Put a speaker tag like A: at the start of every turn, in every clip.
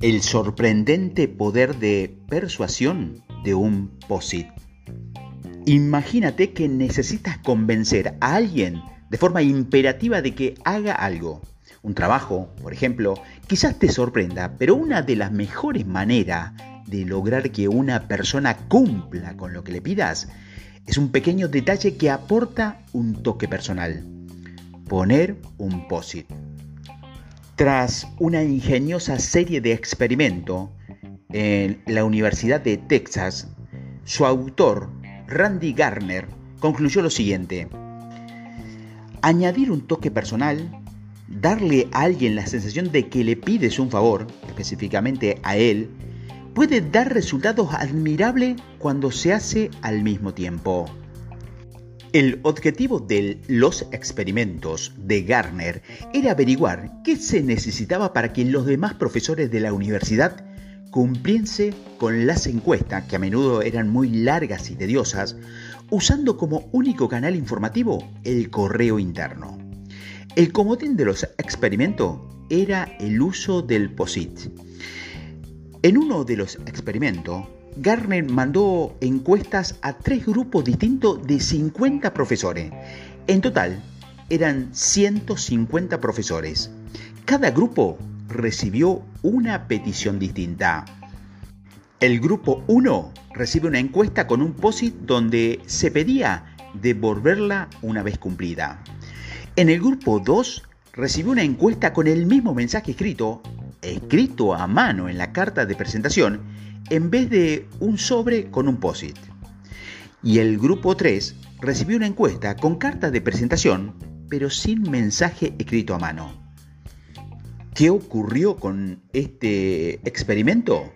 A: El sorprendente poder de persuasión de un POSIT. Imagínate que necesitas convencer a alguien de forma imperativa de que haga algo. Un trabajo, por ejemplo, quizás te sorprenda, pero una de las mejores maneras de lograr que una persona cumpla con lo que le pidas es un pequeño detalle que aporta un toque personal. Poner un POSIT. Tras una ingeniosa serie de experimentos en la Universidad de Texas, su autor, Randy Garner, concluyó lo siguiente. Añadir un toque personal, darle a alguien la sensación de que le pides un favor, específicamente a él, puede dar resultados admirables cuando se hace al mismo tiempo. El objetivo de los experimentos de Garner era averiguar qué se necesitaba para que los demás profesores de la universidad cumpliese con las encuestas, que a menudo eran muy largas y tediosas, usando como único canal informativo el correo interno. El comodín de los experimentos era el uso del POSIT. En uno de los experimentos, Garner mandó encuestas a tres grupos distintos de 50 profesores. En total, eran 150 profesores. Cada grupo recibió una petición distinta. El grupo 1 recibe una encuesta con un POSIT donde se pedía devolverla una vez cumplida. En el grupo 2 recibió una encuesta con el mismo mensaje escrito, escrito a mano en la carta de presentación, en vez de un sobre con un POSIT. Y el grupo 3 recibió una encuesta con carta de presentación, pero sin mensaje escrito a mano. ¿Qué ocurrió con este experimento?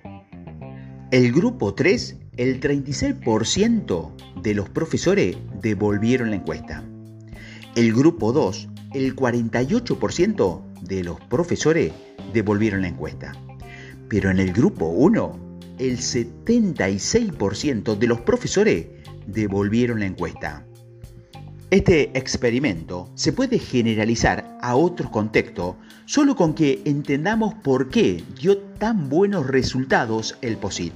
A: El grupo 3, el 36% de los profesores devolvieron la encuesta. El grupo 2, el 48% de los profesores devolvieron la encuesta. Pero en el grupo 1, el 76% de los profesores devolvieron la encuesta. Este experimento se puede generalizar a otros contextos solo con que entendamos por qué dio tan buenos resultados el POSIT.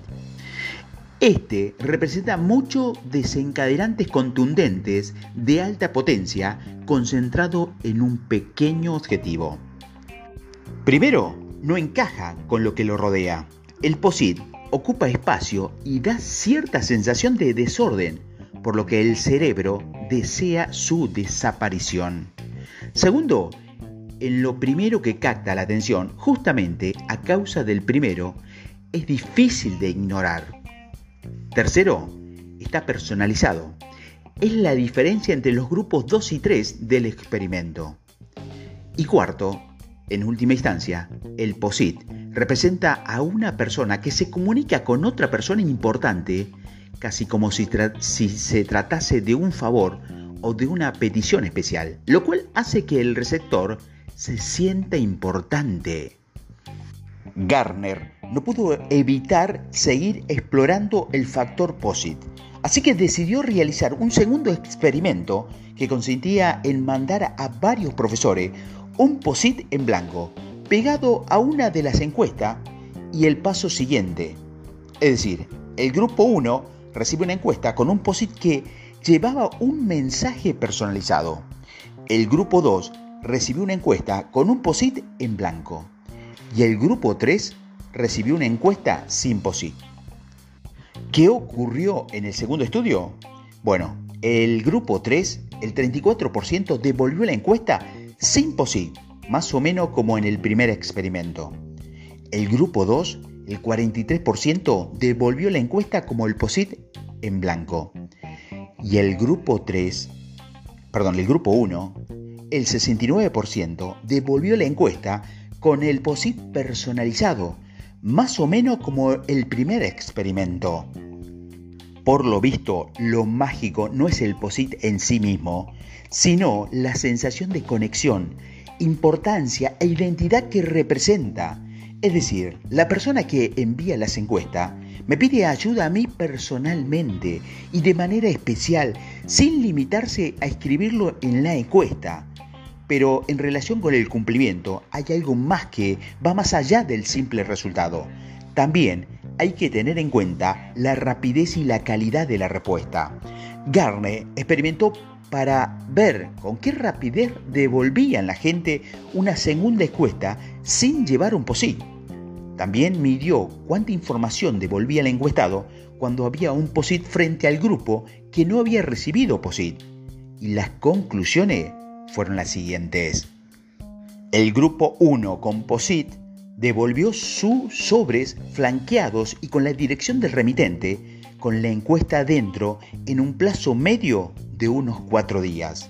A: Este representa muchos desencadenantes contundentes de alta potencia concentrado en un pequeño objetivo. Primero, no encaja con lo que lo rodea. El POSIT ocupa espacio y da cierta sensación de desorden, por lo que el cerebro desea su desaparición. Segundo, en lo primero que capta la atención, justamente a causa del primero, es difícil de ignorar. Tercero, está personalizado. Es la diferencia entre los grupos 2 y 3 del experimento. Y cuarto, en última instancia, el POSIT representa a una persona que se comunica con otra persona importante, casi como si, se tratase de un favor o de una petición especial, lo cual hace que el receptor se sienta importante. Garner no pudo evitar seguir explorando el factor POSIT, así que decidió realizar un segundo experimento que consistía en mandar a varios profesores un POSIT en blanco pegado a una de las encuestas y el paso siguiente. Es decir, el grupo 1 recibe una encuesta con un POSIT que llevaba un mensaje personalizado. El grupo 2 recibió una encuesta con un POSIT en blanco. Y el grupo 3 recibió una encuesta sin POSIT. ¿Qué ocurrió en el segundo estudio? Bueno, el grupo 3, el 34% devolvió la encuesta sin POSIT más o menos como en el primer experimento. El grupo 2, el 43%, devolvió la encuesta como el POSIT en blanco. Y el grupo 3, perdón, el grupo 1, el 69% devolvió la encuesta con el POSIT personalizado, más o menos como el primer experimento. Por lo visto, lo mágico no es el POSIT en sí mismo, sino la sensación de conexión importancia e identidad que representa. Es decir, la persona que envía las encuestas me pide ayuda a mí personalmente y de manera especial, sin limitarse a escribirlo en la encuesta. Pero en relación con el cumplimiento hay algo más que va más allá del simple resultado. También hay que tener en cuenta la rapidez y la calidad de la respuesta. Garne experimentó para ver con qué rapidez devolvían la gente una segunda encuesta sin llevar un POSIT. También midió cuánta información devolvía el encuestado cuando había un POSIT frente al grupo que no había recibido POSIT. Y las conclusiones fueron las siguientes. El grupo 1 con POSIT devolvió sus sobres flanqueados y con la dirección del remitente, con la encuesta adentro en un plazo medio de unos cuatro días.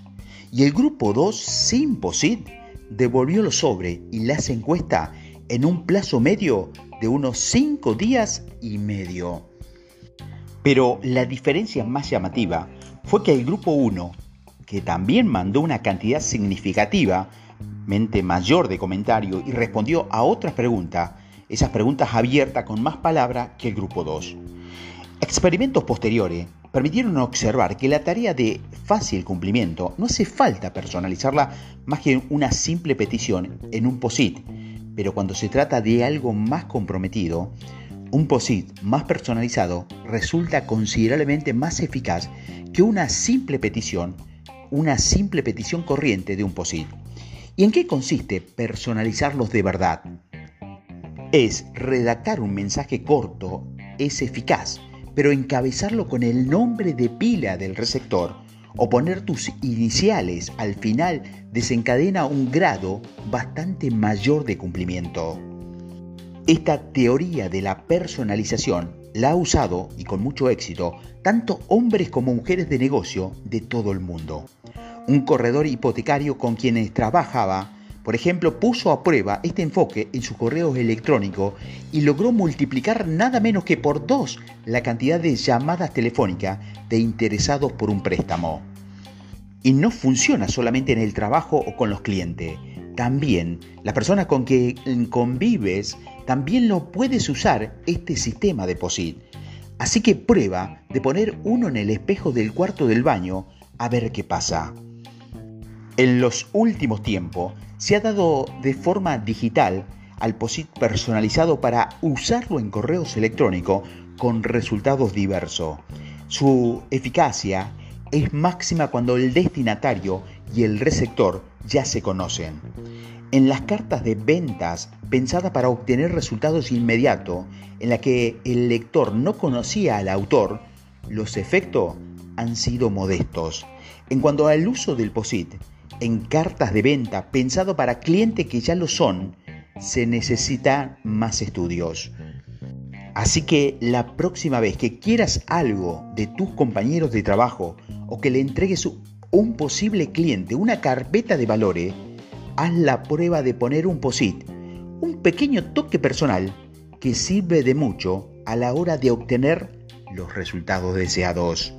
A: Y el grupo 2, sin POSIT, devolvió los sobres y las encuestas en un plazo medio de unos cinco días y medio. Pero la diferencia más llamativa fue que el grupo 1, que también mandó una cantidad significativa, mayor de comentario y respondió a otras preguntas, esas preguntas abiertas con más palabra que el grupo 2. Experimentos posteriores permitieron observar que la tarea de fácil cumplimiento no hace falta personalizarla más que una simple petición en un POSIT, pero cuando se trata de algo más comprometido, un POSIT más personalizado resulta considerablemente más eficaz que una simple petición, una simple petición corriente de un POSIT. ¿Y en qué consiste personalizarlos de verdad? Es redactar un mensaje corto, es eficaz, pero encabezarlo con el nombre de pila del receptor o poner tus iniciales al final desencadena un grado bastante mayor de cumplimiento. Esta teoría de la personalización la ha usado, y con mucho éxito, tanto hombres como mujeres de negocio de todo el mundo. Un corredor hipotecario con quienes trabajaba, por ejemplo, puso a prueba este enfoque en su correo electrónico y logró multiplicar nada menos que por dos la cantidad de llamadas telefónicas de interesados por un préstamo. Y no funciona solamente en el trabajo o con los clientes. También la persona con que convives también lo puedes usar este sistema de POSIT. Así que prueba de poner uno en el espejo del cuarto del baño a ver qué pasa. En los últimos tiempos se ha dado de forma digital al POSIT personalizado para usarlo en correos electrónicos con resultados diversos. Su eficacia es máxima cuando el destinatario y el receptor ya se conocen. En las cartas de ventas pensadas para obtener resultados inmediatos, en la que el lector no conocía al autor, los efectos han sido modestos. En cuanto al uso del POSIT, en cartas de venta pensado para clientes que ya lo son, se necesitan más estudios. Así que la próxima vez que quieras algo de tus compañeros de trabajo o que le entregues un posible cliente una carpeta de valores, haz la prueba de poner un POSIT, un pequeño toque personal que sirve de mucho a la hora de obtener los resultados deseados.